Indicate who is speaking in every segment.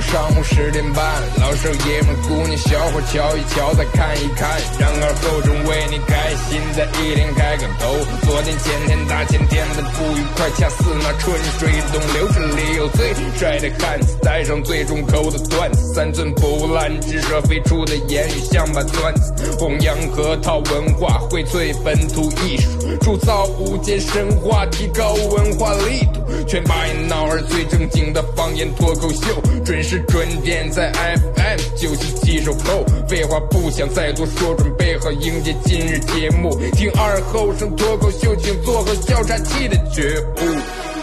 Speaker 1: 上午十点半，老少爷们姑娘小伙瞧一瞧再看一看，然而后生为你开心的一天开个头。昨天前天大前天的不愉快，恰似那春水东流，这里有最帅的汉子，带上最重口的段子，三寸不烂之舌飞出的言语像把钻子，弘扬核桃文化，荟萃本土艺术，铸造无间神话，提高文化力度，全把你闹儿最正经的方。方言脱口秀，准时准点在 FM 九七七首后。废话不想再多说，准备好迎接今日节目。听二后生脱口秀，请做好笑岔气的觉悟。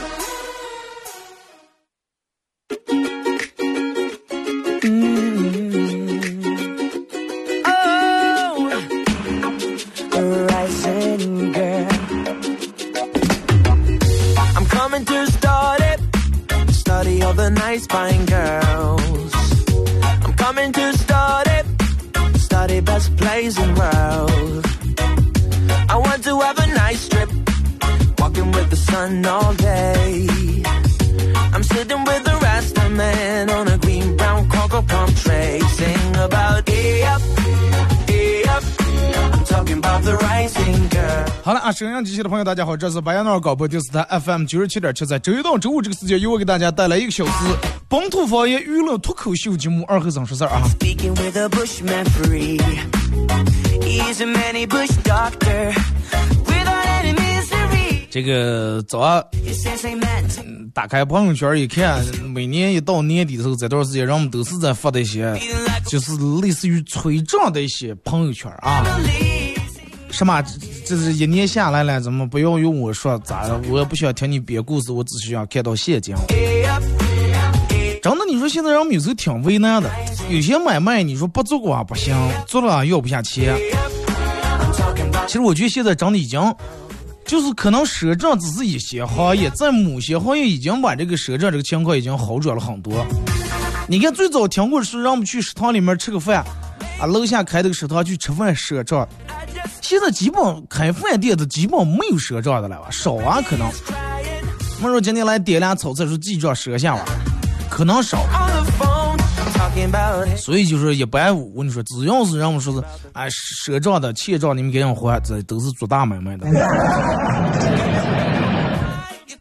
Speaker 2: 好了啊，沈阳机器的朋友，大家好，这是白杨那广播电视台 FM 九十七点七，在周一到周五这个时间，由我给大家带来一个小时本土方言娱乐脱口秀节目《二和尚说事儿》啊。这个早上打开朋友圈一看，每年一到年底的时候，这段时间人们都是在发的一些，就是类似于催账的一些朋友圈啊。什么？这这是一年下来了，怎么不要用我说咋的？我也不想听你编故事，我只需要看到现金。真的，你说现在人们有时候挺为难的，有些买卖你说不做过不行，做了要不下钱。其实我觉得现在真的已经，就是可能赊账只是一些行业，在某些行业已经把这个赊账这个情况已经好转了很多。你看最早听过是让我们去食堂里面吃个饭，啊，楼下开的个食堂去吃饭赊账。现在基本开饭店的基本没有赊账的了吧，少啊可能。我说今天来点俩炒菜，说记账赊下吧，可能少。所以就是一般我跟你说，只要是让我说是哎赊账的、欠账你们给人还，这都是做大买卖的。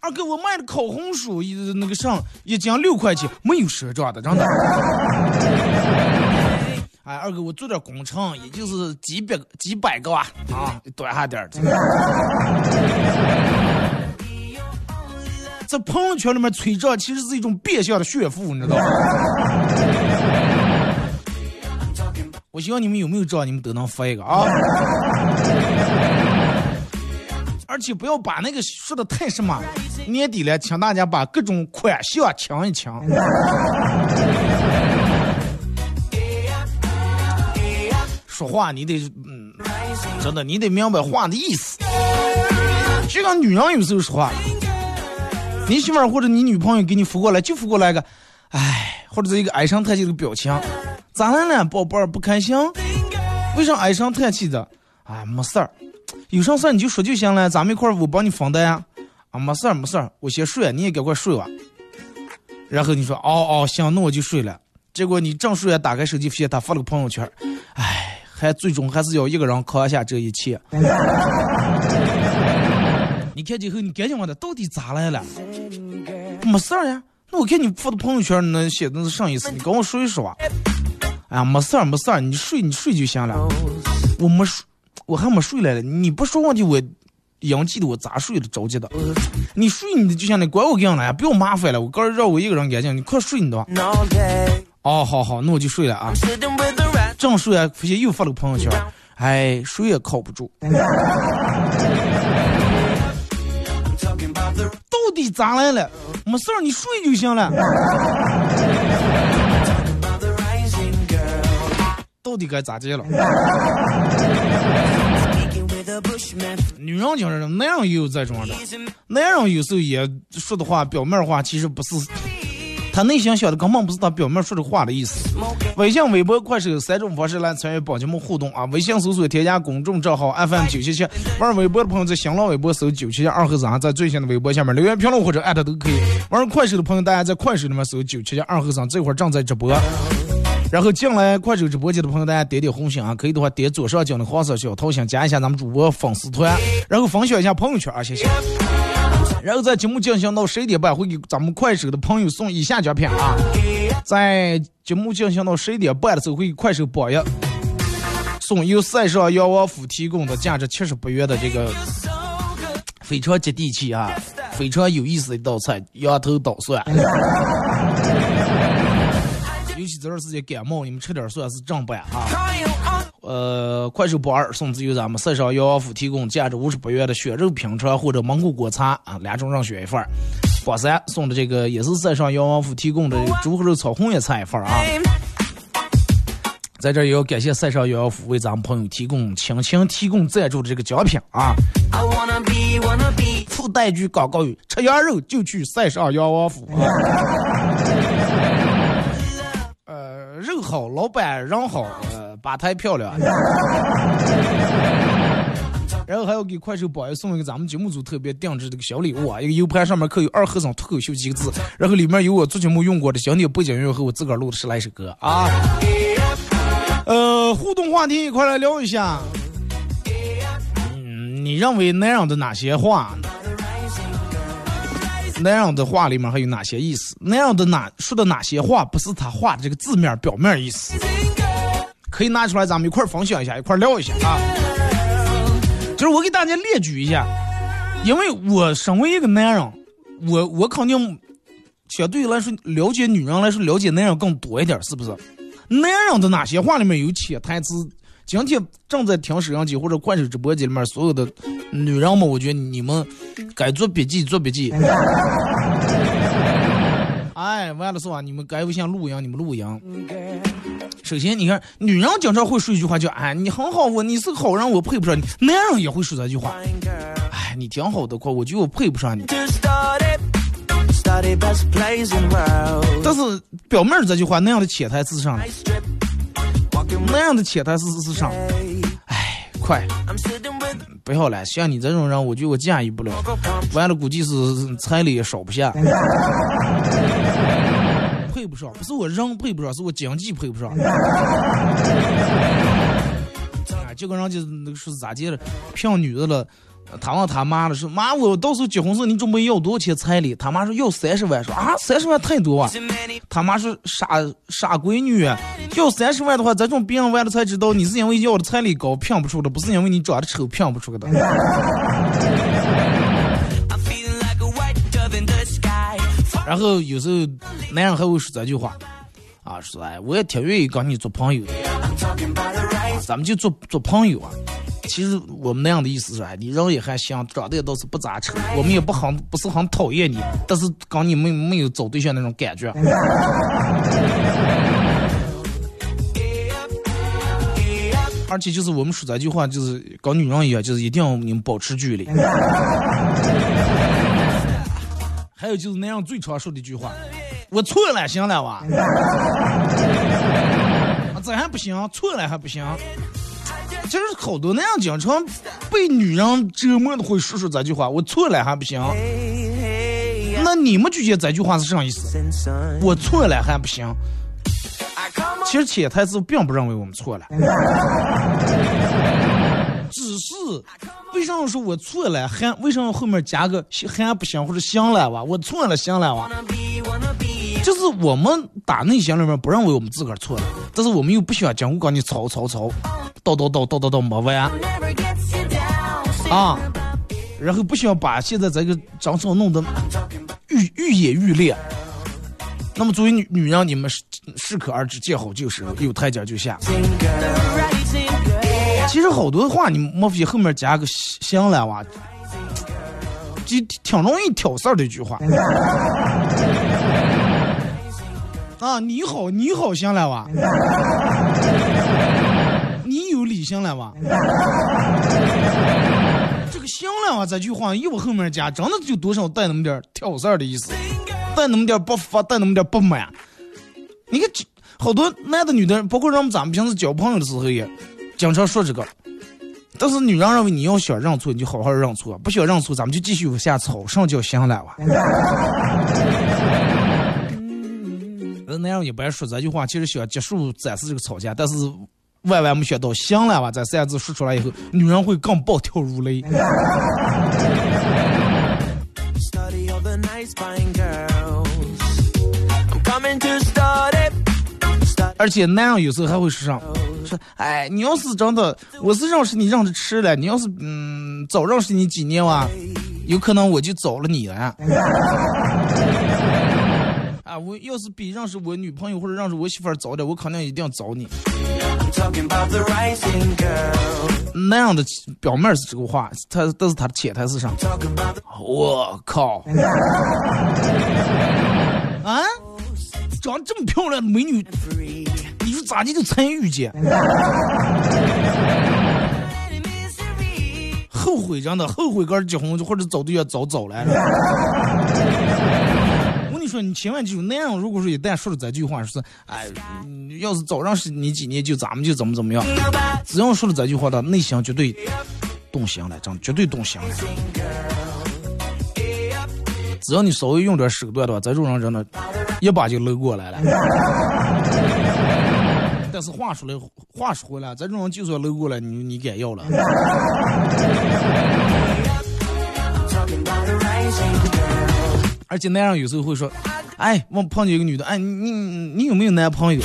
Speaker 2: 二哥，我卖的烤红薯一那个上一斤六块钱，没有赊账的，真的。哎，二哥，我做点工程，也就是几百几百个啊，啊，短下点儿。在朋友圈里面催账，其实是一种变相的炫富，你知道吗？我希望你们有没有账，你们都能发一个啊。而且不要把那个说的太什么，年底了，请大家把各种款项清一抢。说话你得，嗯，真的你得明白话的意思。就像女人有时候说话，你媳妇儿或者你女朋友给你扶过来，就扶过来个，唉，或者是一个唉声叹气的表情，咋了呢，宝贝儿不开心？为啥唉声叹气的？啊，没事儿，有啥事儿你就说就行了，咱们一块儿我帮你分担呀。啊，没事儿没事儿，我先睡，你也赶快睡吧。然后你说，哦哦，行，那我就睡了。结果你正睡，打开手机发现他发了个朋友圈，唉。还最终还是要一个人扛下这一切。你看今后你赶紧问他到底咋来了？没事儿呀。那我看你发的朋友圈那写的是啥意思？你跟我说一说啊。哎呀，没事儿没事儿，你睡你睡就行了。我没睡，我还没睡来了。你不说问题，我阳气的我咋睡的着急的？你睡你的就行了，管我干啥呀？不要麻烦了。我告诉让我一个人干净，你快睡你的吧。哦，好好，那我就睡了啊。正睡啊，发现又发了个朋友圈，哎，谁也靠不住。到底咋来了？没事儿，你睡就行了。到底该咋接了？女人就是男人也有这种的，男人有时候也说的话，表面话其实不是。他内心想的根本不是他表面说的话的意思。微信、微博、快手三种方式来参与宝节目互动啊！微信搜索添加公众账号 FM 九七七，玩微博的朋友在新浪微博搜九七七二和尚，在最新的微博下面留言评论或者艾特都可以。玩快手的朋友，大家在快手里面搜九七七二和尚，这会儿正在直播。然后进来快手直播间的朋友，大家点点红心啊，可以的话点左上角的黄色小桃心，加一下咱们主播粉丝团，然后分享一下朋友圈啊，谢谢。然后在节目进行到十一点半，会给咱们快手的朋友送以下奖品啊。在节目进行到十一点半的时候，会给快手榜一送由塞上杨王府提供的价值七十八元的这个非常接地气啊、非常有意思的一道菜——羊头捣蒜。这段时间感冒，你们吃点蒜是正版啊。呃，快手榜二送自由咱们塞上杨王府提供价值五十八元的血肉品尝或者蒙古果茶啊，两种任选一份儿。榜三送的这个也是塞上杨王府提供的猪肉炒红叶菜一份儿啊。在这儿也要感谢塞上杨王府为咱们朋友提供亲情提供赞助的这个奖品啊。附带句广告语：吃羊肉就去塞上杨王府。好，老板人好，呃，吧台漂亮。然后还要给快手榜一送一个咱们节目组特别定制的个小礼物啊，一个 U 盘上面刻有“二和尚脱口秀”几个字，然后里面有我做节目用过的经典背景音乐和我自个儿录的十来首歌啊。呃，互动话题一块来聊一下。嗯，你认为男人的哪些话呢？男人的话里面还有哪些意思？男人的哪说的哪些话不是他话的这个字面表面意思？可以拿出来咱们一块分享一下，一块聊一下啊。就是我给大家列举一下，因为我身为一个男人，我我肯定相对来说了解女人来说了解男人更多一点，是不是？男人的哪些话里面有潜台词？今天正在听摄像机或者快手直播间里面所有的女人们，我觉得你们该做笔记做笔记。哎，完了是吧？你们该不像录音，你们录音。首先，你看，女人经常会说一句话，叫“哎，你很好，我你是个好人，我配不上你。”男人也会说这句话，“哎，你挺好的，快，我觉得我配不上你。”但是表面这句话那样的潜台词上，那样的钱他是是啥，哎，快，不要了，像你这种人，我觉得我驾驭不了。完了，估计是彩礼也少不下。配不上，不是我人配不上，是我经济配不上。啊，就跟人家那个是咋接的，骗女的了，他问他妈了，说妈，我到时候结婚时你准备要多少钱彩礼？他妈说要三十万，说啊，三十万太多啊。他妈说傻傻闺女，要三十万的话，这种别人完了才知道你是因为要的彩礼高骗不出的，不是因为你长得丑骗不出的。然后有时候男人还会说这句话，啊，说哎，我也挺愿意跟你做朋友的，咱们就做做朋友啊。其实我们那样的意思是，哎，你人也还行，长得也倒是不咋丑，我们也不很不是很讨厌你，但是跟你没没有找对象那种感觉。而且就是我们说这句话，就是跟女人一样，就是一定要你们保持距离。还有就是那样最常说的一句话，我错了，行了哇，这还不行，错了还不行。其实好多那样经常被女人折磨的会说出这句话，我错了还不行。那你们觉得这句话是啥意思？我错了还不行。其实潜台词并不认为我们错了，只是。为什么说我错了？还为什么后面加个还不行或者行了哇？我错了，行了哇？就是我们打内心里面不认为我们自个儿错了，但是我们又不喜欢讲我跟你吵吵吵，叨叨叨叨叨叨没完啊！然后不想把现在这个争吵弄得愈愈演愈烈。那么作为女女人，你们适适可而止，见好就收，有台阶就下。其实好多话，你莫非后面加个行了哇，就挺容易挑事儿的一句话。啊，你好，你好，行了哇，你有理性了哇。这个行了哇这句话，一往后面加，真的就多少带那么点挑事儿的意思。带那么点不服，带那么点不满。你看，好多男的女的，包括让咱们平时交朋友的时候也经常说这个。但是女人认为你要想认错，你就好好认错；不想认错，咱们就继续往下吵，上就行了哇。那样一般说这句话，其实想结束暂时这个吵架，但是万万没想到，行了吧？这三个字说出来以后，女人会更暴跳如雷。而且男人有时候还会说上，说，哎，你要是真的，我是认识你认识迟了，你要是嗯早认识你几年哇，有可能我就找了你了。啊，我要是比认识我女朋友或者认识我媳妇儿早点，我肯定一定要找你。那样的表面是这个话，他但是他的潜台词上，我靠！啊，长这么漂亮的美女，你说咋地就参与姐？后悔真的，后悔跟结婚或者找对象早早了。你，千万记住，那样如果说一旦说了这句话，说是哎，要是早认识你几年，就咱们就怎么怎么样。只要说了这句话的内心绝对动心了，真绝对动心了。只要你稍微用点手段的话，这种人真的，一把就搂过来了。但是话说来，话说回来，这种人就算搂过来，你你敢要了？而且男人有时候会说：“哎，我碰见一个女的，哎，你你有没有男朋友？”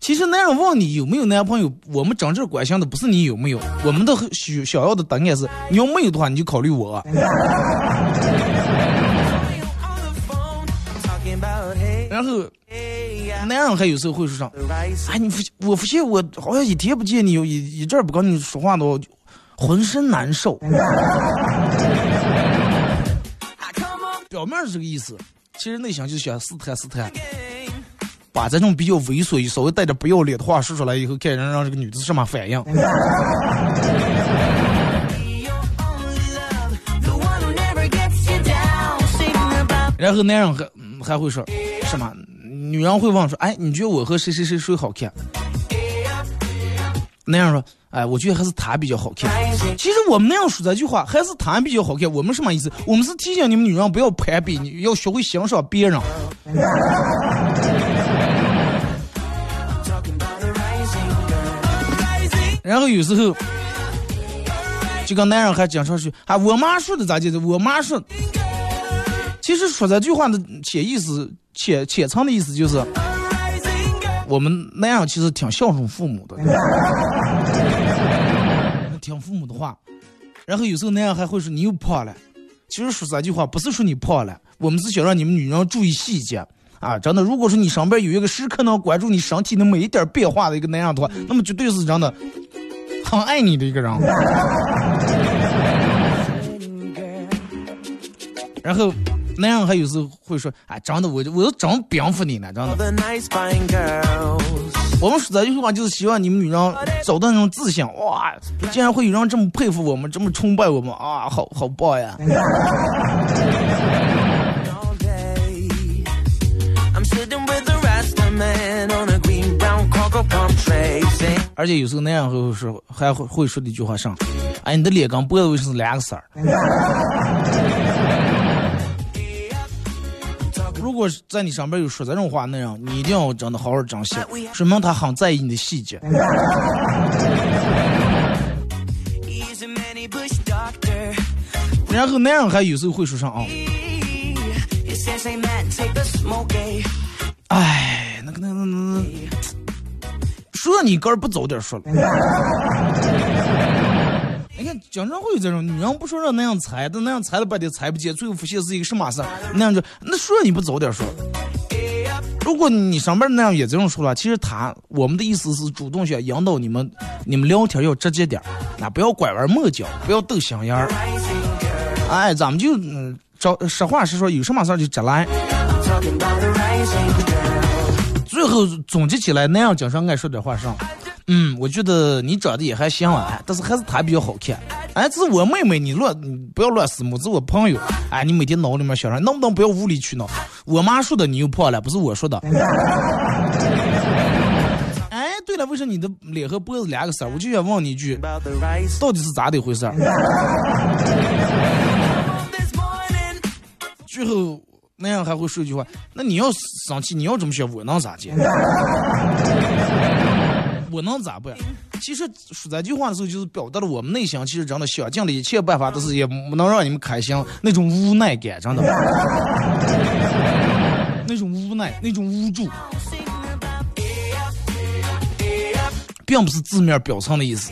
Speaker 2: 其实男人问你有没有男朋友，我们真正关心的不是你有没有，我们的需想要的答案是：你要没有的话，你就考虑我。然后，男人还有时候会说上：“哎，你我发现我好像一天不见你，一一阵不跟你说话的，浑身难受。” 表面是这个意思，其实内心就想试探试探，把这种比较猥琐、稍微带点不要脸的话说出来以后，看人让这个女的什么反应。然后男人还还会说什么？女人会问说：“哎，你觉得我和谁谁谁谁好看？”男人说。哎，我觉得还是他比较好看。其实我们那样说这句话，还是他比较好看。我们什么意思？我们是提醒你们女人不要攀比，你要学会欣赏别人。然后有时候，就跟男人还讲上去，啊，我妈说的咋的？我妈说，其实说这句话的潜意思、潜潜藏的意思就是。我们那样其实挺孝顺父母的，听 父母的话。然后有时候那样还会说你又胖了。其实说这句话不是说你胖了，我们是想让你们女人注意细节啊！真的，如果说你身边有一个时刻能关注你身体的每一点变化的一个那样的话，那么绝对是真的很爱你的一个人。然后。那样还有时候会说，哎，真的，我我都真蝙蝠你了，真的。我们说这句话就是希望你们女人找到那种自信，哇，竟然会有人这么佩服我们，这么崇拜我们啊，好好棒呀！而且有时候那样会说，还会会说的一句话上，哎，你的脸跟脖子为什么是两个色儿？果在你上边有说这种话那样，你一定要真的好好珍惜，说明他很在意你的细节。然后男人还有时候会说上啊，哎，那个那个那那，说你哥不早点说了。经常会有这种女人不说让那样猜，但那样猜了半天猜不见，最后发现是一个什么事儿那样就那说你不早点说。如果你上班那样也这种说了，其实他我们的意思是主动想引导你们，你们聊天要直接点那不要拐弯抹角，不要斗心眼儿。哎，咱们就嗯，找实话实说，有什么事儿就直来。最后总结起来，那样经常爱说点话上。嗯，我觉得你长得也还行啊，但是还是他比较好看。哎，这是我妹妹，你乱你不要乱私募，这是我朋友。哎，你每天脑里面想着？能不能不要无理取闹？我妈说的，你又破了，不是我说的。哎，对了，为什么你的脸和脖子两个色？我就想问你一句，到底是咋的回事？最后那样还会说一句话，那你要生气，你要这么想，我能咋接？我能咋办？其实说这句话的时候，就是表达了我们内心其实真的想尽了一切办法，但是也不能让你们开心，那种无奈感，真的，那种无奈，那种无助，并不是字面表层的意思。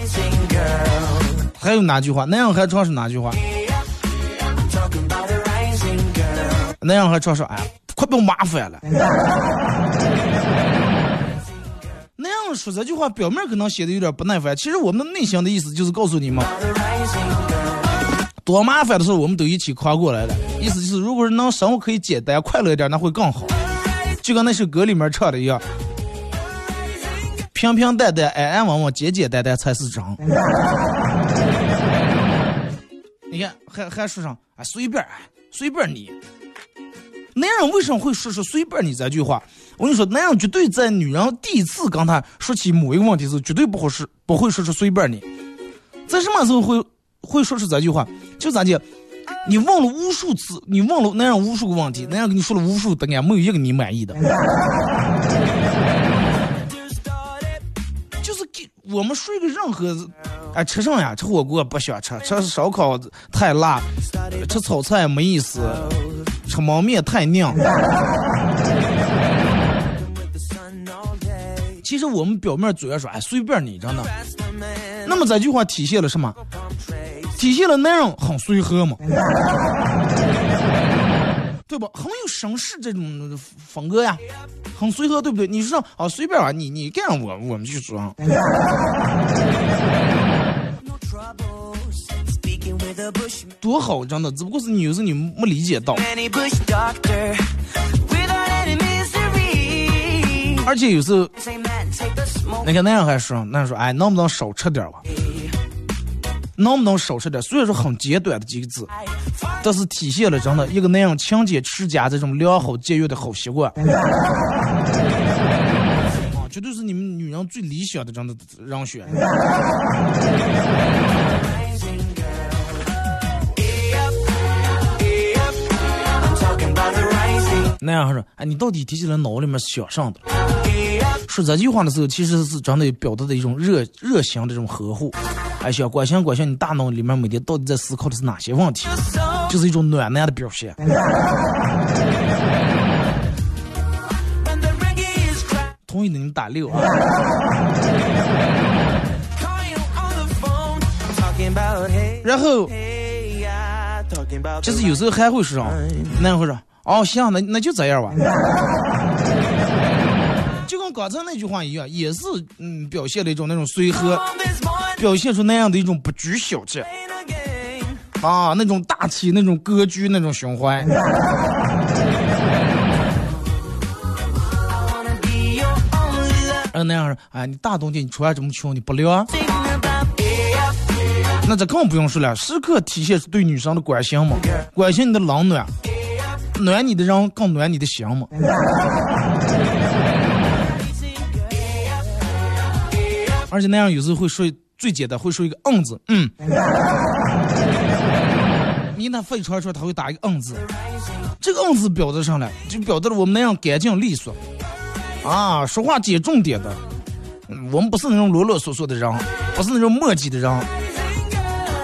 Speaker 2: 还有哪句话？那样还唱是哪句话？那样还唱说，哎，快不要麻烦了。说这句话，表面可能写的有点不耐烦，其实我们的内心的意思就是告诉你们，多麻烦的事我们都一起跨过来了。意思就是，如果是能生活可以简单快乐一点，那会更好。就跟那首歌里面唱的一样，平平淡淡、安安稳稳、简简单单才是真。你看，还还说上啊，随便，随便你。男人为什么会说出“随便你”这句话？我跟你说，男人绝对在女人第一次跟他说起某一个问题时，绝对不会是不会说出“随便你”。在什么时候会会说出这句话？就咋的？你问了无数次，你问了男人无数个问题，男人给你说了无数答案，没有一个你满意的。就是给我们说一个任何，哎，吃上呀？吃火锅不想吃，吃烧烤太辣，吃炒菜没意思。吃焖面太娘。其实我们表面嘴上说哎随便你，真的。那么这句话体现了什么？体现了男人很随和嘛，对吧？很有绅士这种风格呀，很随和，对不对？你说啊随便啊，你你干我我们就说。多好，真的，只不过是你有时候你没理解到。而且有时你看那样还说，那说，哎，能不能少吃点吧？能不能少吃点？虽然说很简短的几个字，但是体现了真的一个男人勤俭持家这种良好节约的好习惯。啊，绝对是你们女人最理想的这样的人选。那样说，哎，你到底提起来脑里面想上的？说这句话的时候，其实是真的表达的一种热热情的这种呵护，哎，想关心关心你大脑里面每天到底在思考的是哪些问题，就是一种暖男的表现。同意的你打六啊。然后，就是有时候还会说，那样会说。哦，行，那那就这样吧。刚才那句话一样，也是嗯，表现了一种那种随和，表现出那样的一种不拘小节啊，那种大气、那种格局、那种胸怀。嗯，那样说，哎，你大冬天你出来这么穷，你不凉？那这更不用说了，时刻体现出对女生的关心嘛，关心你的冷暖。暖你的人更暖你的心嘛。而且那样有时候会说最简单，会说一个嗯字，嗯。你那非常说他会打一个嗯字，这个嗯字表达上来就表达了我们那样干净利索，啊，说话接重点的，我们不是那种啰啰嗦嗦的人，不是那种磨叽的人。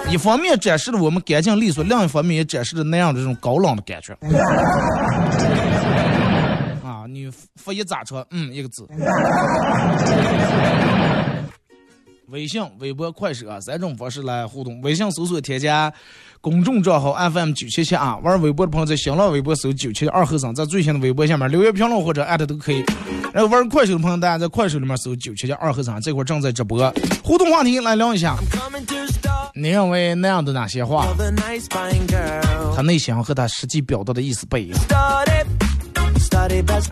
Speaker 2: 一方面展示了我们干净利索，另一方面也展示了那样的这种高冷的感觉。啊，你发一咋车？嗯，一个字。微信、微博、快手啊，三种方式来互动。微信搜索添加公众账号 FM 九七七啊，玩微博的朋友在新浪微博搜九七二后生，在最新的微博下面留言评论或者艾特都可以。然后玩快手的朋友，大家在快手里面搜九七七二后生，这会儿正在直播。互动话题来聊一下。你认为那样的哪些话，他内心和他实际表达的意思不一样？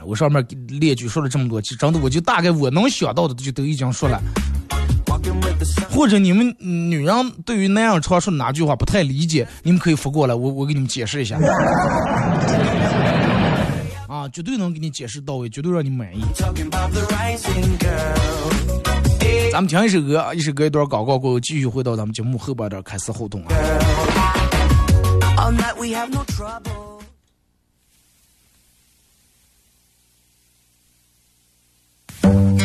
Speaker 2: 我上面列举说了这么多，其实真的我就大概我能想到的就都已经说了。或者你们女人对于那样常说哪句话不太理解，你们可以发过来，我我给你们解释一下。啊，绝对能给你解释到位，绝对让你满意。咱们听一首歌，一首歌一段广告过后，继续回到咱们节目后半段开始互动啊。
Speaker 3: 春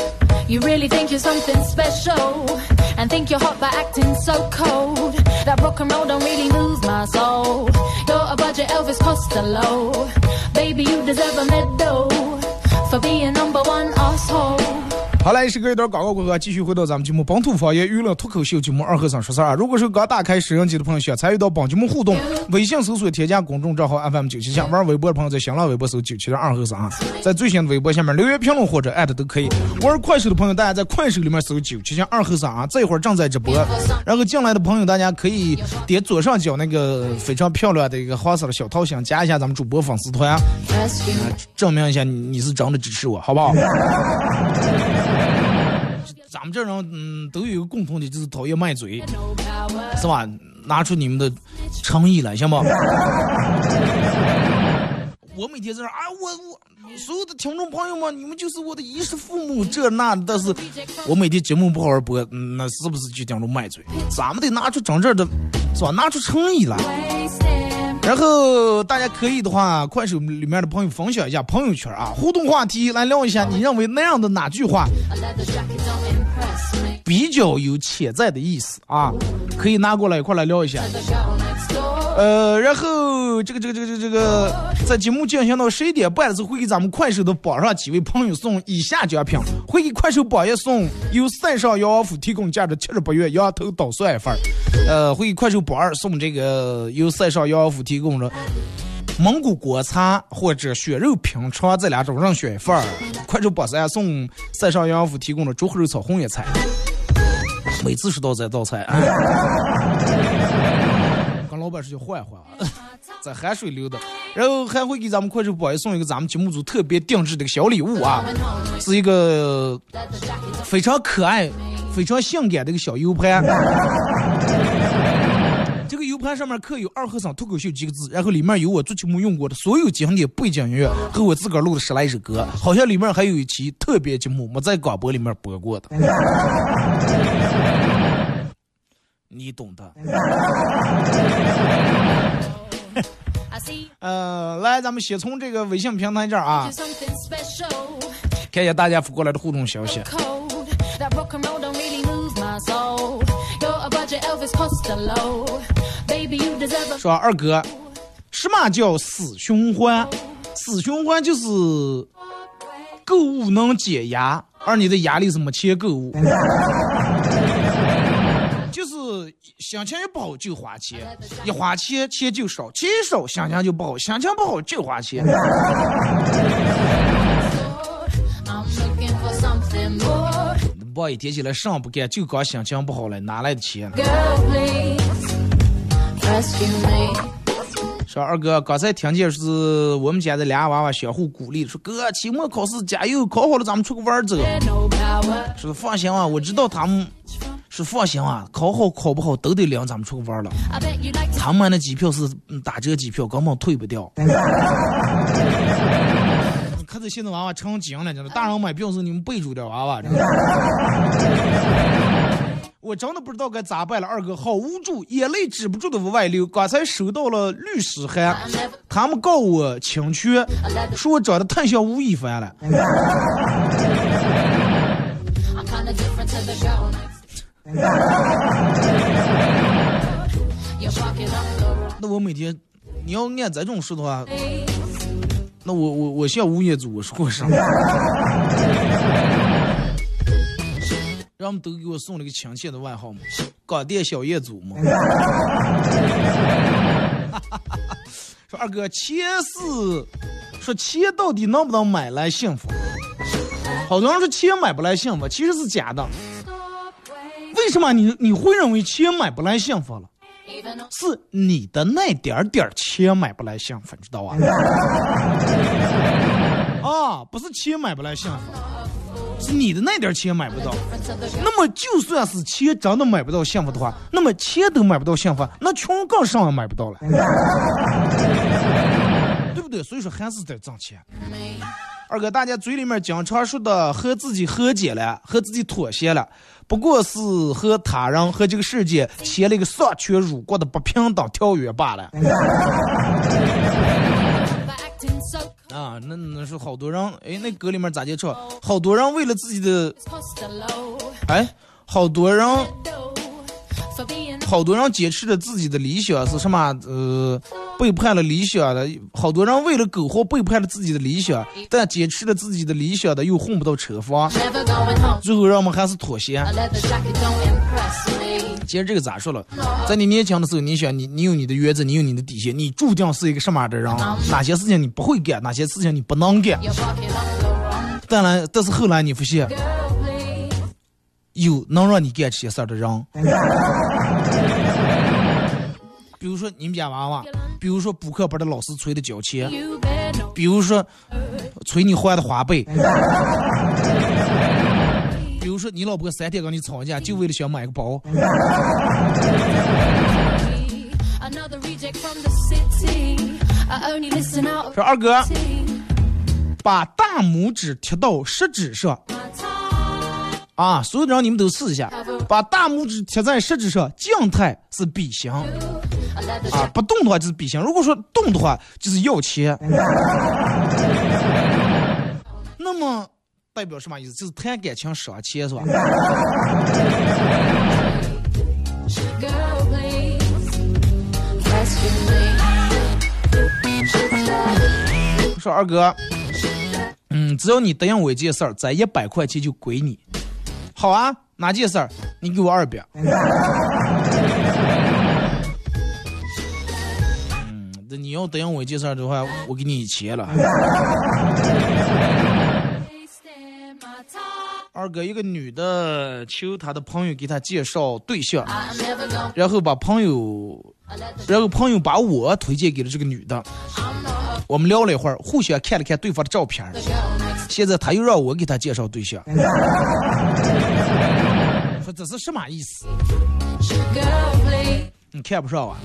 Speaker 2: You really think you're something special. And think you're hot by acting so cold. That rock and roll don't really move my soul. You're a budget Elvis Costello. Baby, you deserve a medal for being number one asshole. 好嘞，是隔一段广告过后，继续回到咱们节目《本土方言娱乐脱口秀》节目二和尚说事儿。如果是刚打开摄像机的朋友，想参与到本节目互动，微信搜索添加公众账号 FM 九七七，玩微博的朋友在新浪微博搜九七七二和尚啊，在最新的微博下面留言评论或者艾特都可以。玩快手的朋友，大家在快手里面搜九七七二和尚啊，这会儿正在直播。然后进来的朋友，大家可以点左上角那个非常漂亮的一个黄色的小桃心，加一下咱们主播粉丝团，证明一下你你是真的支持我，好不好？咱们这人，嗯，都有一个共同的，就是讨厌卖嘴，是吧？拿出你们的诚意来，行不？我每天在这啊，我我所有的听众朋友们，你们就是我的衣食父母，这那。但是，我每天节目不好好播，那是不是就等着卖嘴？咱们得拿出真正的，是吧？拿出诚意来。然后大家可以的话，快手里面的朋友分享一下朋友圈啊，互动话题来聊一下，你认为那样的哪句话比较有潜在的意思啊？可以拿过来一块来聊一下。呃，然后这个这个这个这个这个，在节目进行到十一点半的时候，会给咱们快手的榜上几位朋友送以下奖品：会给快手榜一送由塞上羊王府提供价值七十八元羊头捣蒜一份儿；呃，会给快手榜二送这个由塞上羊王府提供的蒙古国餐或者血肉品尝这两种任选一份儿；快手榜三送塞上羊王府提供的猪和肉炒红叶菜。每次说到这道菜。板是叫换换啊，在海水流的，然后还会给咱们快手宝爷送一个咱们节目组特别定制的一个小礼物啊，是一个非常可爱、非常性感的一个小 U 盘。这个 U 盘上面刻有“二和尚脱口秀”几个字，然后里面有我做节目用过的所有经典背景音乐和我自个儿录的十来首歌，好像里面还有一期特别节目没在广播里面播过的。你懂的。呃，来，咱们先从这个微信平台这儿啊，看一下大家发过来的互动消息。说二哥，什么叫死循环？死循环就是购物能解压，而你的压力是没钱购物。心情一不好就花钱，一花钱钱就少，钱少心情就不好，心情不好就花钱。不一天起来上不干，就光心情不好了，哪来的钱？说二哥，刚才听见是我们家的俩娃娃相互鼓励，说哥期末考试加油，考好了咱们出个弯走。说放心啊，我知道他们。是放心啊，考好考不好都得领咱们出去玩了。他们那机票是打折机票，根本退不掉。可是现在娃娃成精了，真的。大人买票时你们备注点娃娃。我真的不知道该咋办了，二哥好无助，眼泪止不住的往外流。刚才收到了律师函，他们告我侵权，说我长得太像吴亦凡了。那我每天，你要按这种说的话，那我我我像吴彦祖，我说过啥？人们都给我送了个亲切的外号嘛，广电小业主嘛。说二哥，钱是说钱到底能不能买来幸福？好多人说钱买不来幸福，其实是假的。为什么你你会认为钱买不来幸福了？是你的那点点钱买不来幸福，知道吧？啊，不是钱买不来幸福，是你的那点钱买不到。那么就算是钱真的买不到幸福的话，那么钱都买不到幸福，那穷更上也买不到了，对不对？所以说还是得挣钱。二哥，大家嘴里面经常说的和自己和解了，和自己妥协了，不过是和他人和这个世界签了一个丧权辱国的不平等条约罢了。啊，那那是好多人，哎，那歌里面咋介绍？好多人为了自己的，哎，好多人，好多人坚持着自己的理想是什么？呃。背叛了理想的，好多人为了苟活背叛了自己的理想，但坚持了自己的理想的又混不到车房，最后让我们还是妥协。其实这个咋说了，在你年轻的时候，你想你你有你的原则，你有你的底线，你注定是一个什么样的人？哪些事情你不会干，哪些事情你不能干？当然，但是后来你发现，有能让你干这些事儿的人。比如说你们家娃娃，比如说补课班的老师催的交钱，比如说催你换的花呗，比如说你老婆三天跟你吵架，就为了想买个包。说二哥，把大拇指贴到食指上。啊，所有的人你们都试一下，把大拇指贴在食指上，静态是笔形。啊，不动的话就是笔形，如果说动的话就是要钱。那么代表什么意思？就是谈感情伤钱是吧？说二哥，嗯，只要你答应我一件事儿，咱一百块钱就归你。好啊，哪件事儿？你给我二百。你要答应我一件事的话，我给你钱了。二哥，一个女的求她的朋友给她介绍对象，然后把朋友，然后朋友把我推荐给了这个女的。我们聊了一会儿，互相看了看对方的照片，现在他又让我给他介绍对象，说这是什么意思？你看不上啊？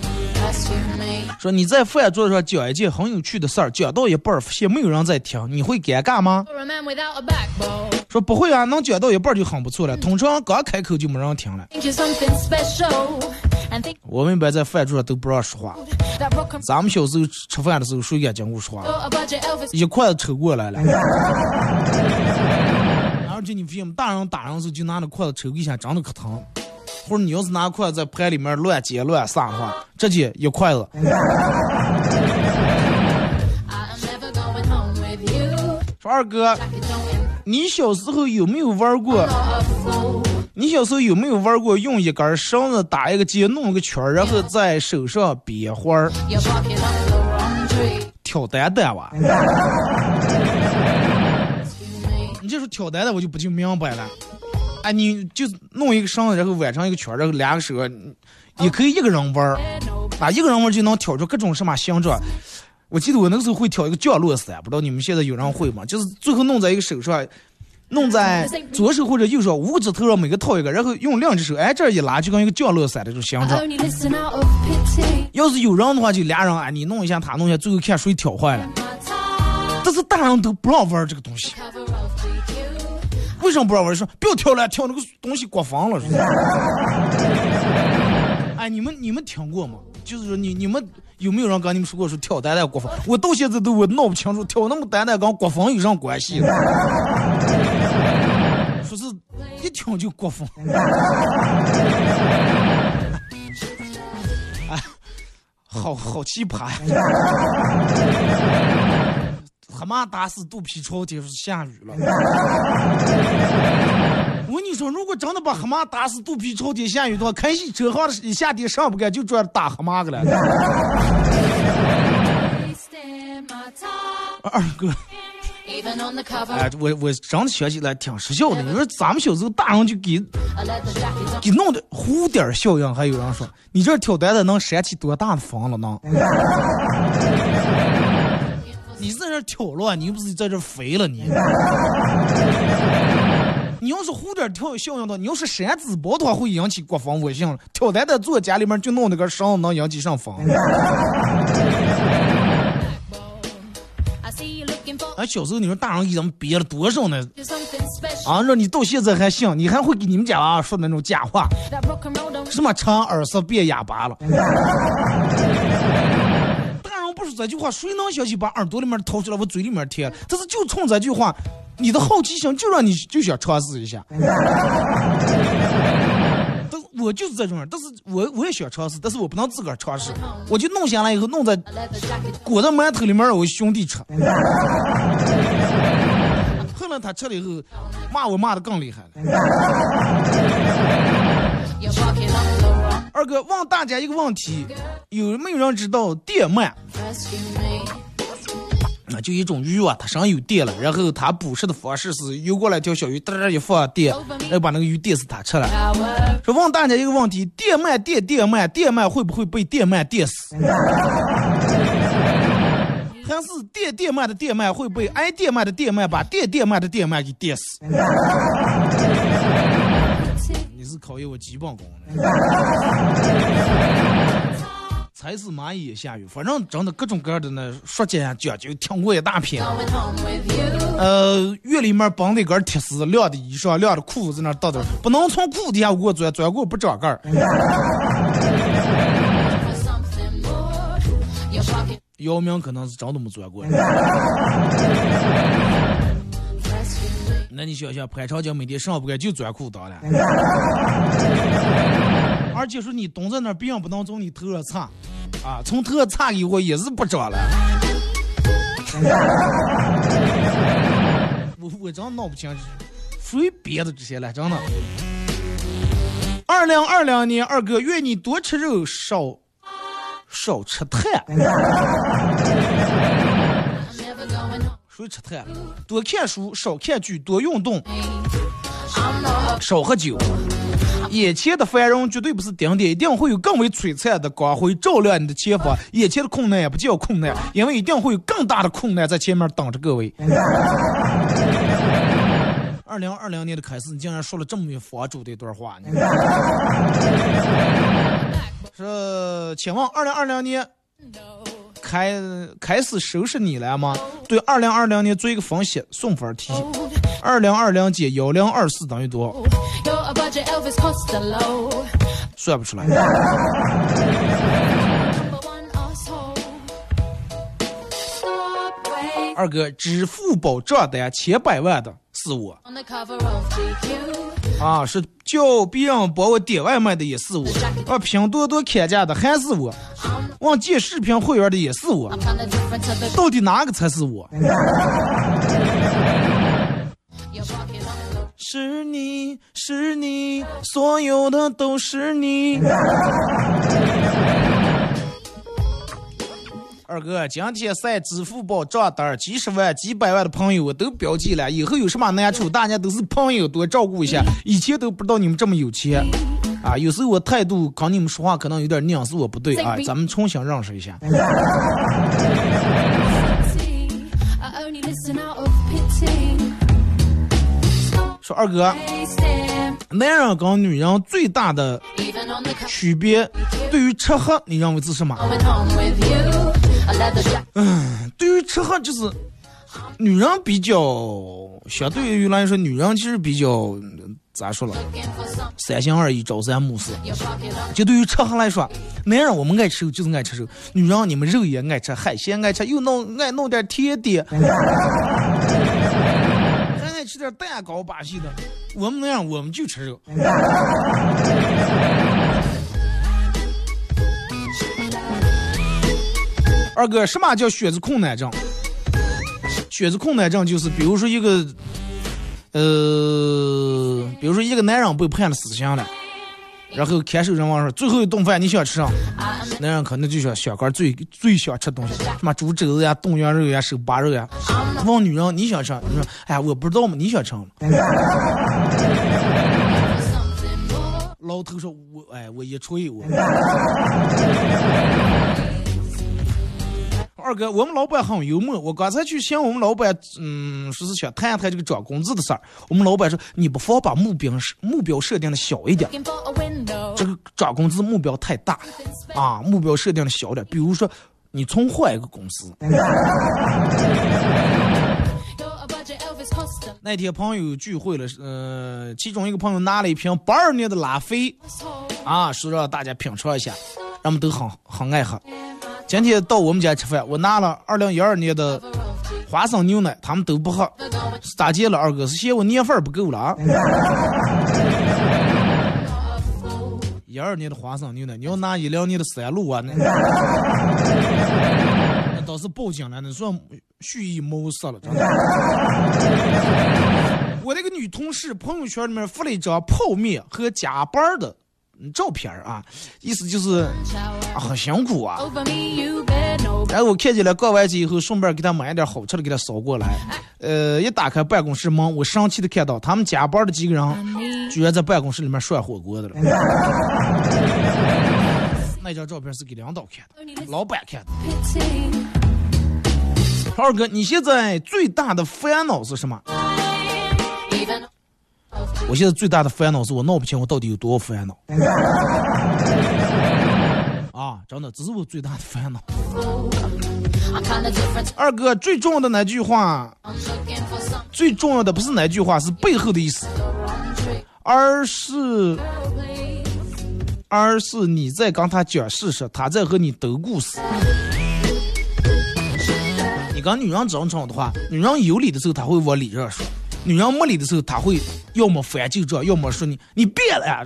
Speaker 2: 说你在饭桌上讲一件很有趣的事儿，讲到一半发现没有人在听，你会尴尬吗？说不会啊，能讲到一半就很不错了。通常刚开口就没人听了。我们一般在饭桌上都不让说话。咱们小时候吃饭的时候，谁敢讲过说话？一筷子抽过来了。而且你发现，大人打人的时候就拿那筷子抽一下，真的可疼。或者你要是拿筷子在盘里面乱接乱撒的话，直接一筷子。说二哥，你小时候有没有玩过？你小时候有没有玩过用一根绳子打一个结，弄个圈然后在手上编花儿？挑担担哇！你这说挑担担，我就不就明白了。哎，你就弄一个绳子，然后挽成一个圈，然后两个手，也可以一个人玩儿，啊，一个人玩就能挑出各种什么形状。我记得我那个时候会挑一个降落伞，不知道你们现在有人会吗？就是最后弄在一个手上，弄在左手或者右手五个指头上每个套一个，然后用两只手，哎，这一拉就跟一个降落伞的这种形状。要是有人的话，就俩人啊，你弄一下，他弄一下，最后看谁挑坏了。但是大人都不让玩这个东西。为什么不让玩？说不要跳了，跳那个东西刮房了。哎，你们你们听过吗？就是说你你们有没有人跟你们说过说跳蛋蛋刮风？我到现在都我闹不清楚，跳那么蛋蛋跟刮风有啥关系？说是一听就过分。哎，好好奇葩呀。他妈打死肚皮朝天，是下雨了。我跟你说，如果真的把蛤蟆打死，肚皮朝天下雨的话，开汽车行的一下地上不干，就专打蛤蟆去了。二哥，哎，我我真的想起来挺实效的。你说咱们小时候大人就给给弄的蝴蝶效应，还有人说你这挑担子能扇起多大的风了呢？你在这挑了，你又不是在这飞了你。你要是蝴蝶跳效应的，你要是扇子包的话，会引起国防我信了。挑担子坐家里面就弄那个绳，能引起上风。哎，小时候你说大人给咱们憋了多少呢？啊，让你到现在还信，你还会给你们家娃说那种假话，什么长耳塞变哑巴了？大人不说这句话，谁能想起把耳朵里面掏出来往嘴里面贴？但是就冲这句话，你的好奇心就让你就想尝试一下。我就是这种人，但是我我也想尝试，但是我不能自个儿尝试，我就弄下来以后弄在裹在馒头里面让我兄弟吃。后来他吃了以后，骂我骂的更厉害了。二哥问大家一个问题，有没有人知道电鳗？那就一种鱼啊，它身上有电了，然后它捕食的方式是游过来条小鱼，哒哒一放电，然后把那个鱼电死，它吃了。说问大家一个问题：电鳗电电鳗，电鳗会不会被电鳗电死？还是电电鳗的电鳗会被挨电鳗的电鳗把电电鳗的电鳗给电死？你是考验我基本功的。才是蚂蚁也下雨，反正真的各种各样的那说讲讲究，听过一大片。呃，院里面绑的一根铁丝，晾的衣裳，晾的裤子在那倒着，不能从裤底下给我钻，钻过不长个儿。姚明可能是真的没钻过。那你想想，潘长江每天上不干就钻裤裆了。而且说你蹲在那儿，别人不能从你头上擦，啊，从头上擦以后也是不长了。我我真闹不清，谁憋的这些了？真的。二零二零年，二哥愿你多吃肉，少少吃碳。谁吃碳？多看书，少看剧，多运动，少喝酒。眼前的繁荣绝对不是顶点，一定会有更为璀璨的光辉照亮你的前方。眼前的困难也不叫困难，因为一定会有更大的困难在前面等着各位。二零二零年的开始，你竟然说了这么佛主的一段话呢？是，请问二零二零年开开始收拾你了吗？对，二零二零年做一个分析，送分题。二零二零减幺零二四等于多少？算不出来。二哥，支付宝账单千百万的是我。啊，是叫别人帮我点外卖的也是我。啊，拼多多砍价的还是我。忘记视频会员的也是我。到底哪个才是我？是你是你，所有的都是你。二哥，今天晒支付宝账单，几十万、几百万的朋友我都标记了。以后有什么难处，大家都是朋友，多照顾一下。以前都不知道你们这么有钱啊！有时候我态度跟你们说话可能有点拧，是我不对啊，咱们重新认识一下。说二哥，男人跟女人最大的区别，对于吃喝，你认为是什么？嗯，对于吃喝，就是女人比较，相对于来说，女人其实比较咋说了？三心二意，朝三暮四。就对于吃喝来说，男人我们爱吃肉就是爱吃肉，女人你们肉也爱吃，海鲜爱吃，又弄爱弄点甜点。吃点蛋糕把戏的，我们那样我们就吃肉。二哥，什么叫血脂困难症？血脂困难症就是，比如说一个，呃，比如说一个男人被判了死刑了，然后看守人问说：“最后一顿饭你想吃啥？”男人可能就想想个最最想吃东西，什么猪肘子呀、冻羊肉呀、手扒肉呀。问女人你想吃？你说：“哎呀，我不知道嘛，你想吃吗？” 老头说：“我哎，我一吹我。”二哥，我们老板很幽默。我刚才去向我们老板，嗯，说是想谈一谈这个涨工资的事儿。我们老板说：“你不妨把目标目标设定的小一点，这个涨工资目标太大了啊，目标设定的小点。比如说，你从换一个公司。”那天朋友聚会了，呃，其中一个朋友拿了一瓶八二年的拉菲，啊，说让大家品尝一下，人们都很很爱喝。今天到我们家吃饭，我拿了二零一二年的花生牛奶，他们都不喝，咋接了？二哥是嫌我年份不够了啊？一二年的花生牛奶，你要拿一两年的三鹿啊？那倒是报警了，那算蓄意谋杀了。我那个女同事朋友圈里面发了一张泡面和加班的。照片啊，意思就是啊很辛苦啊。然后我看见了，逛完街以后，顺便给他买一点好吃的，给他捎过来。呃，一打开办公室门，我生气的看到他们加班的几个人，居然在办公室里面涮火锅的了。那张照片是给领导看的，老板看的。二哥，你现在最大的烦恼是什么？我现在最大的烦恼是我闹不清我到底有多烦恼。啊，真的，这是我最大的烦恼。二哥，最重要的那句话，最重要的不是那句话，是背后的意思，而是，而是你在跟他讲事实，他在和你兜故事。你跟女人争吵的话，女人有理的时候，他会往理上说。女人没理的时候，他会要么翻旧账，要么说你你变了呀。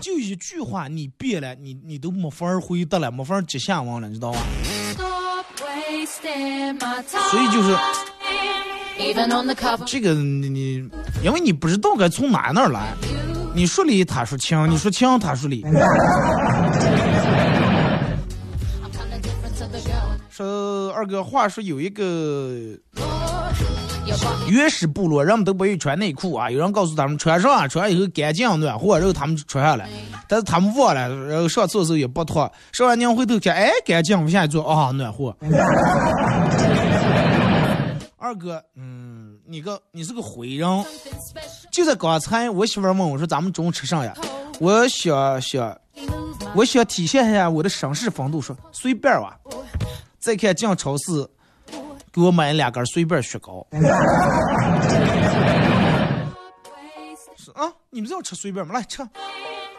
Speaker 2: 就一句话，你变了，你你都没法回答了，没法接下文了，你知道吧？所以就是这个你你，因为你不知道该从哪那来，你说理他说情，你说情他说理。说二哥，话说有一个。原始部落人们都不愿意穿内裤啊，有人告诉他们穿上，穿上以后干净暖和，然后他们就穿上了。但是他们忘了，然后上厕所也不脱，上完娘回头看，哎，干净，往下一坐，啊，暖和。二哥，嗯，你个你是个灰人。就在刚才，我媳妇问我说：“咱们中午吃啥呀？”我想想，我想体现一下我的绅士风度，说随便吧。再看进超市。给我买两根随便雪糕。是啊，你们是要吃随便吗？来吃。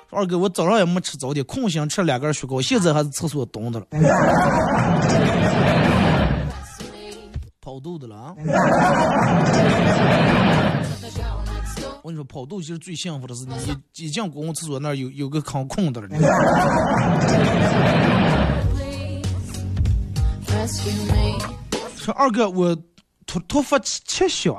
Speaker 2: 二哥，我早上也没吃早点，空心吃了两根雪糕，现在还是厕所冻的了。跑肚子了啊！我跟你说，跑肚其实最幸福的是你一进公共厕所那儿有有个坑空的了。说二哥，我突突发奇想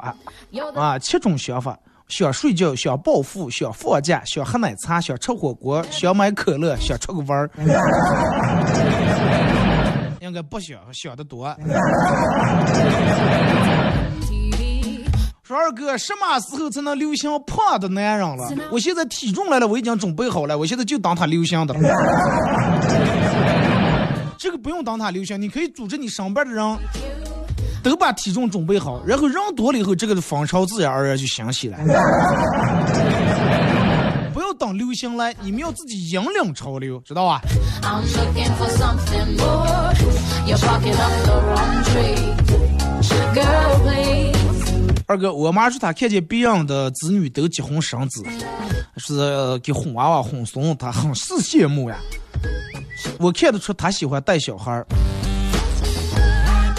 Speaker 2: 啊，七种想法：想睡觉，想暴富，想放假，想喝奶茶，想吃火锅，想买可乐，想出个弯儿。应该不想，想的多。说二哥，什么时候才能流行胖的男人了？我现在体重来了，我已经准备好了，我现在就当他流行的。这个不用当他流行，你可以组织你上班的人。都把体重准备好，然后人多了以后，这个风潮自然而然就兴起 了。不要等流行来，你们要自己引领潮流，知道吧？二哥，我妈说她看见别人的子女都结婚生子，是给哄娃娃哄怂，她很是羡慕呀。我看得出她喜欢带小孩儿。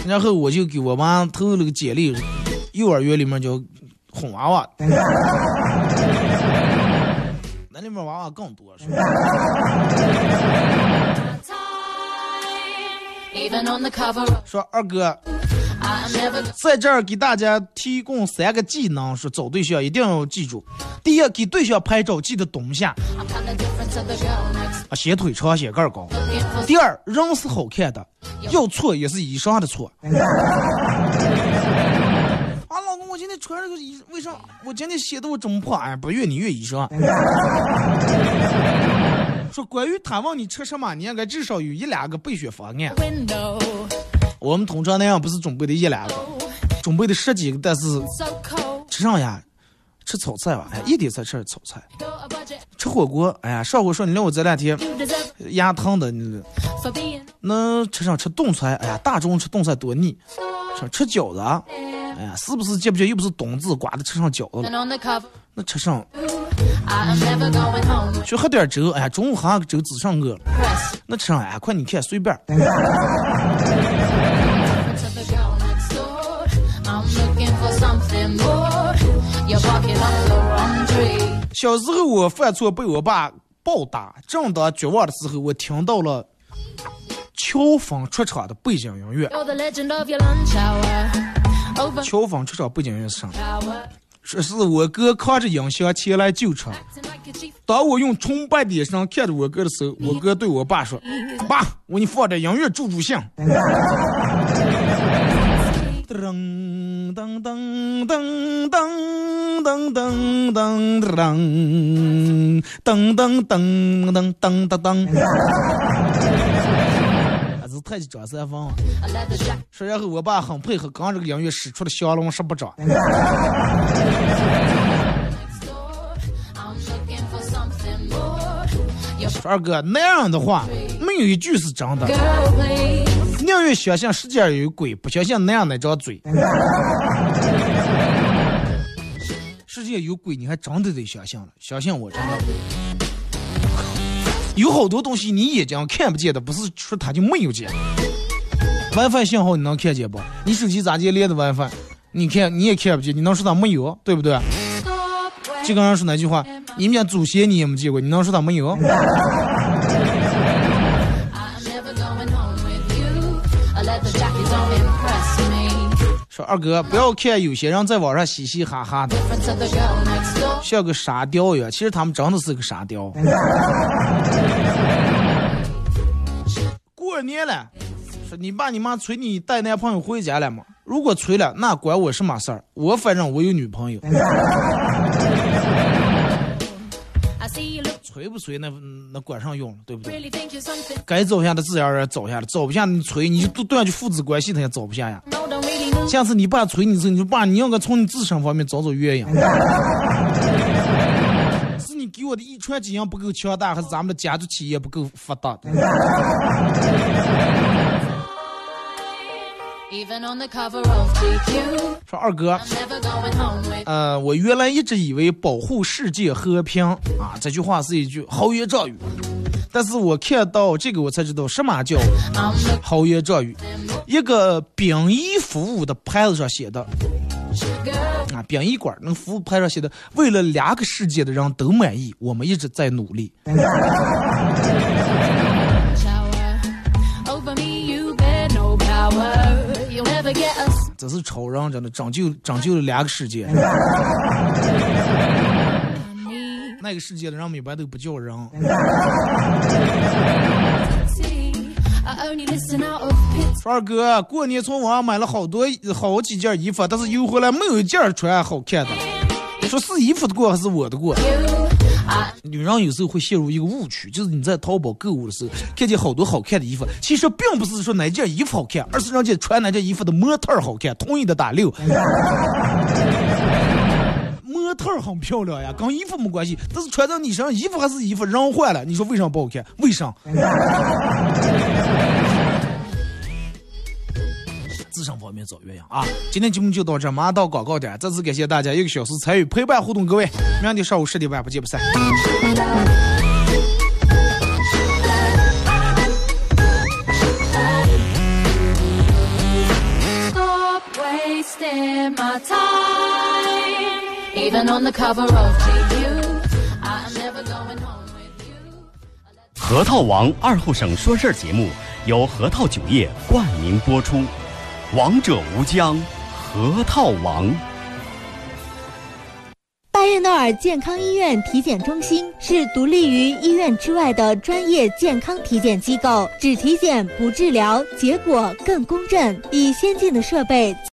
Speaker 2: 然后我就给我妈投了个简历，幼儿园里面叫哄娃娃，那里面娃娃更多。说二哥，在这儿给大家提供三个技能，说找对象一定要记住：第一，给对象拍照记得蹲下，啊，显腿长，显个儿高；第二，人是好看的，要错也是衣裳的错。啊，老公，我今天穿这个衣，为啥我今天显得我这么胖？哎，不怨你怨衣裳。说关于他问你吃什么，你应该至少有一两个备选方案。我们通常那样不是准备的一两个，准备的十几个，但是吃上呀，吃炒菜吧，哎，一点才吃炒菜。吃火锅，哎呀，上回说你让我这两天牙疼的，你那吃上吃冻菜，哎呀，大中午吃冻菜多腻。想吃饺子，哎呀，是不是接不接？又不是冬至，刮的吃上饺子了。那吃上。去喝点粥，哎呀，中午喝个粥滋上饿了。那吃上哎，快你看随便。小时候我犯错被我爸暴打，正当绝望的时候，我听到了乔峰出场的背景音乐。乔峰出场背景音乐是啥？说是我哥扛着音箱前来救场。当我用崇拜的眼神看着我哥的时候，我哥对我爸说：“ 爸，我给你放点音乐助助兴。” 噔噔噔噔噔噔噔噔噔噔噔噔噔噔噔。还是太极张三丰。说然后我爸很配合，刚这个音乐使出了降龙十八掌。二哥那样的话，没有一句是真的。宁愿相信世界上有鬼，不相信那样那张嘴。世界有鬼，你还真的得相信了。相信我，真的。有好多东西你眼睛看不见的，不是说它就没有见。WiFi 信号你能看见不？你手机咋接连的 WiFi？你看你也看不见，你能说它没有？对不对？就刚刚说那句话，你们家祖先你也没见过，你能说它没有？说二哥，不要看有些人在网上嘻嘻哈哈的，像个沙雕一样，其实他们真的是个沙雕。过年了，说你爸你妈催你带男朋友回家了吗？如果催了，那关我什么事儿？我反正我有女朋友。催不催那那管上用了，对不对？该走下的自然而然走下了，走不下你催你就断绝父子关系，他也走不下呀。下次你爸催你时，你说爸，你应该从你自身方面找找原因。是你给我的遗传基因不够强大，还是咱们的家族企业不够发达？说二哥，呃，我原来一直以为保护世界和平。啊，这句话是一句豪言壮语，但是我看到这个我才知道什么叫豪言壮语。一个殡仪服务的牌子上写的。啊，殡仪馆那个服务牌上写的，为了两个世界的人都满意，我们一直在努力。这是超人，真的拯救拯救了两个世界。那个世界的人一般都不叫人。说二哥，过年从网上买了好多好几件衣服，但是邮回来没有一件穿好看的。说是衣服的过还是我的过？女人有时候会陷入一个误区，就是你在淘宝购物的时候，看见好多好看的衣服，其实并不是说哪件衣服好看，而是人家穿哪件衣服的模特好看，同意的打六。模特很漂亮呀，跟衣服没关系，但是穿在你身上，衣服还是衣服，人换了，你说为啥不好看？为啥？自身方面找原因啊！今天节目就到这，马上到广告点，再次感谢大家一个小时参与陪伴互动，各位，明天上午十点半不见不散。
Speaker 4: 核桃王二后生说事儿节目由核桃酒业冠名播出。王者无疆，核桃王。
Speaker 5: 巴彦淖尔健康医院体检中心是独立于医院之外的专业健康体检机构，只体检不治疗，结果更公正，以先进的设备。